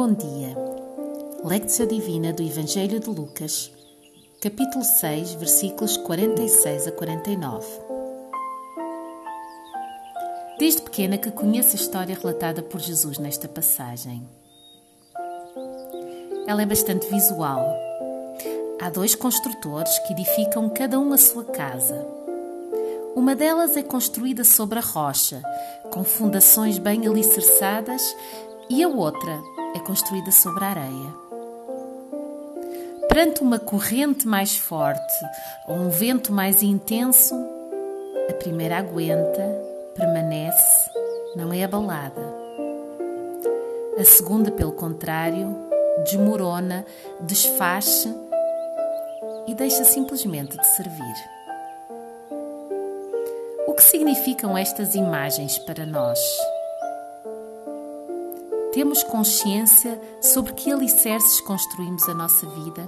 Bom dia. Lectio Divina do Evangelho de Lucas, capítulo 6, versículos 46 a 49. Desde pequena que conheço a história relatada por Jesus nesta passagem. Ela é bastante visual. Há dois construtores que edificam cada um a sua casa. Uma delas é construída sobre a rocha, com fundações bem alicerçadas, e a outra é construída sobre a areia. Perante uma corrente mais forte ou um vento mais intenso, a primeira aguenta, permanece, não é abalada. A segunda, pelo contrário, desmorona, desfaz-se e deixa simplesmente de servir. O que significam estas imagens para nós? Temos consciência sobre que alicerces construímos a nossa vida?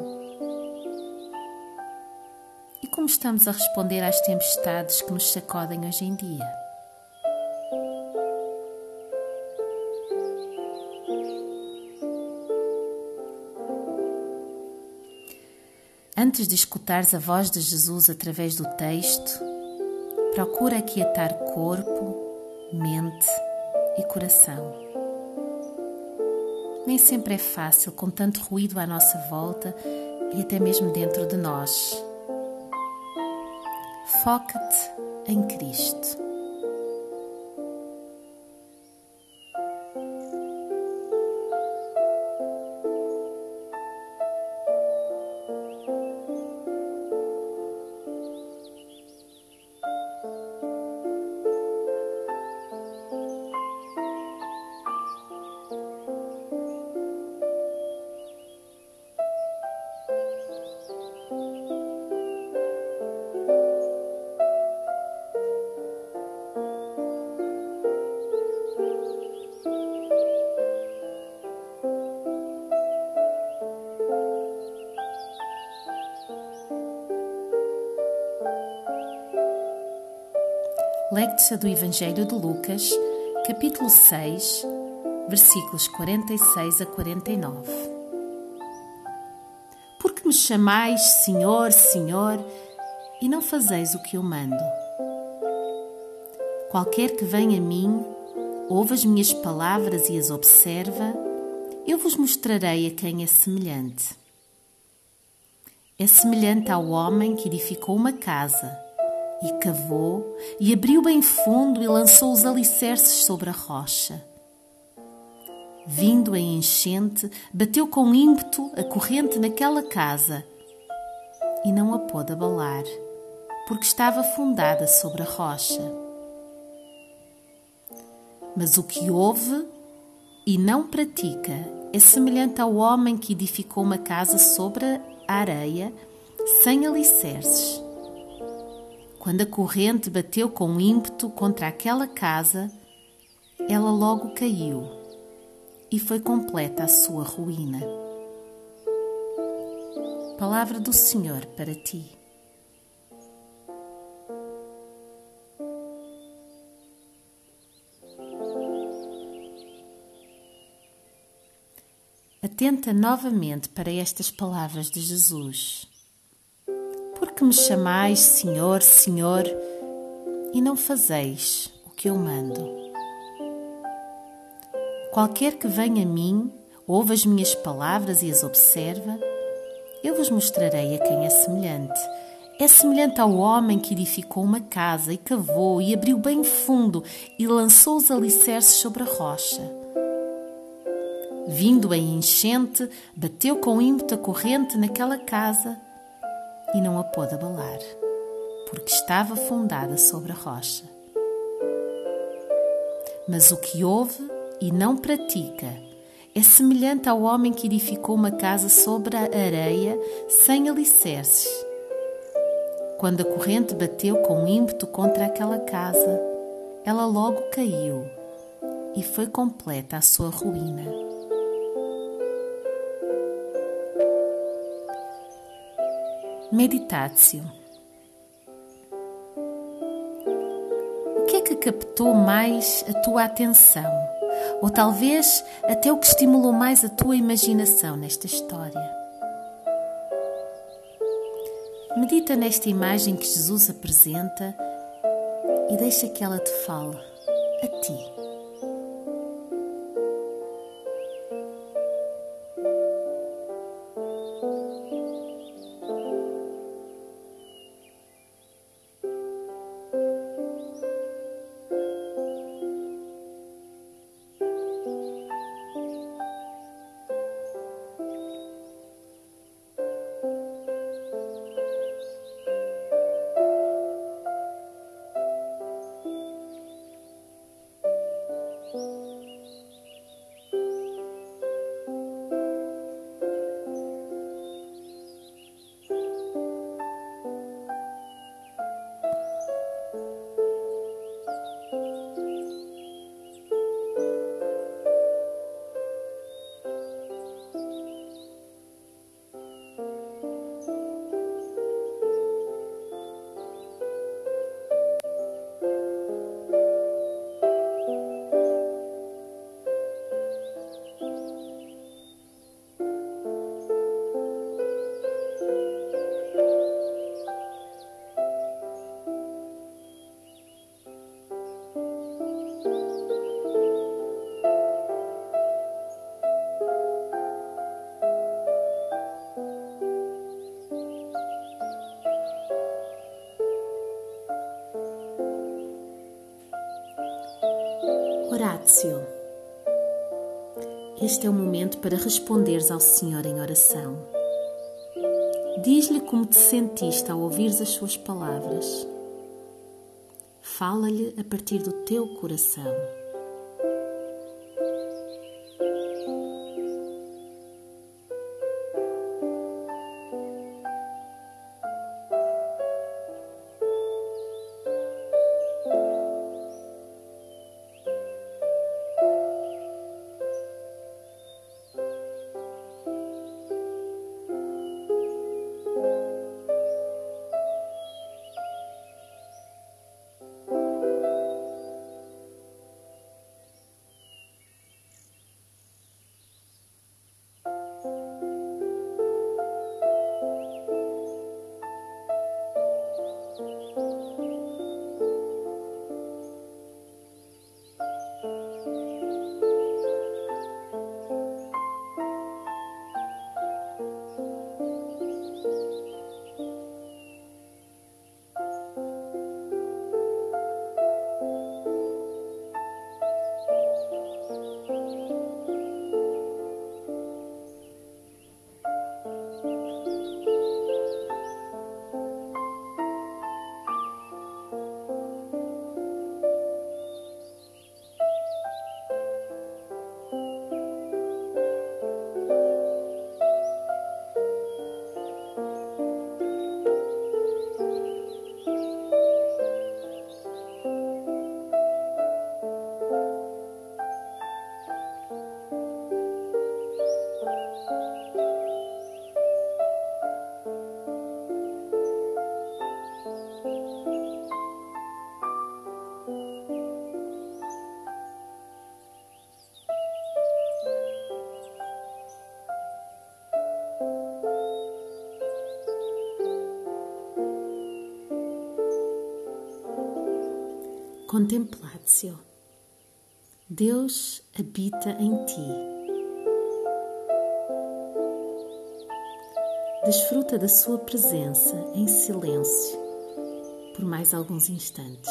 E como estamos a responder às tempestades que nos sacodem hoje em dia? Antes de escutares a voz de Jesus através do texto, procura aquietar corpo, mente e coração. Nem sempre é fácil com tanto ruído à nossa volta e até mesmo dentro de nós. Foca-te em Cristo. Lectio do Evangelho de Lucas, capítulo 6, versículos 46 a 49. Porque me chamais Senhor, Senhor, e não fazeis o que eu mando? Qualquer que venha a mim, ouve as minhas palavras e as observa, eu vos mostrarei a quem é semelhante. É semelhante ao homem que edificou uma casa e cavou, e abriu bem fundo e lançou os alicerces sobre a rocha. Vindo em enchente, bateu com ímpeto a corrente naquela casa e não a pôde abalar, porque estava fundada sobre a rocha. Mas o que ouve e não pratica é semelhante ao homem que edificou uma casa sobre a areia, sem alicerces quando a corrente bateu com ímpeto contra aquela casa, ela logo caiu e foi completa a sua ruína. Palavra do Senhor para ti. Atenta novamente para estas palavras de Jesus que me chamais Senhor, Senhor, e não fazeis o que eu mando? Qualquer que venha a mim, ouve as minhas palavras e as observa, eu vos mostrarei a quem é semelhante. É semelhante ao homem que edificou uma casa e cavou e abriu bem fundo e lançou os alicerces sobre a rocha. Vindo em enchente, bateu com ímpeto a corrente naquela casa e não a pôde abalar, porque estava fundada sobre a rocha. Mas o que ouve e não pratica é semelhante ao homem que edificou uma casa sobre a areia sem alicerces. Quando a corrente bateu com ímpeto contra aquela casa, ela logo caiu e foi completa a sua ruína. Meditatio. O que é que captou mais a tua atenção? Ou talvez até o que estimulou mais a tua imaginação nesta história. Medita nesta imagem que Jesus apresenta e deixa que ela te fale a ti. Este é o momento para responderes ao Senhor em oração. Diz-lhe como te sentiste ao ouvires as suas palavras. Fala-lhe a partir do teu coração. Contemplatio. Deus habita em ti. Desfruta da sua presença em silêncio por mais alguns instantes.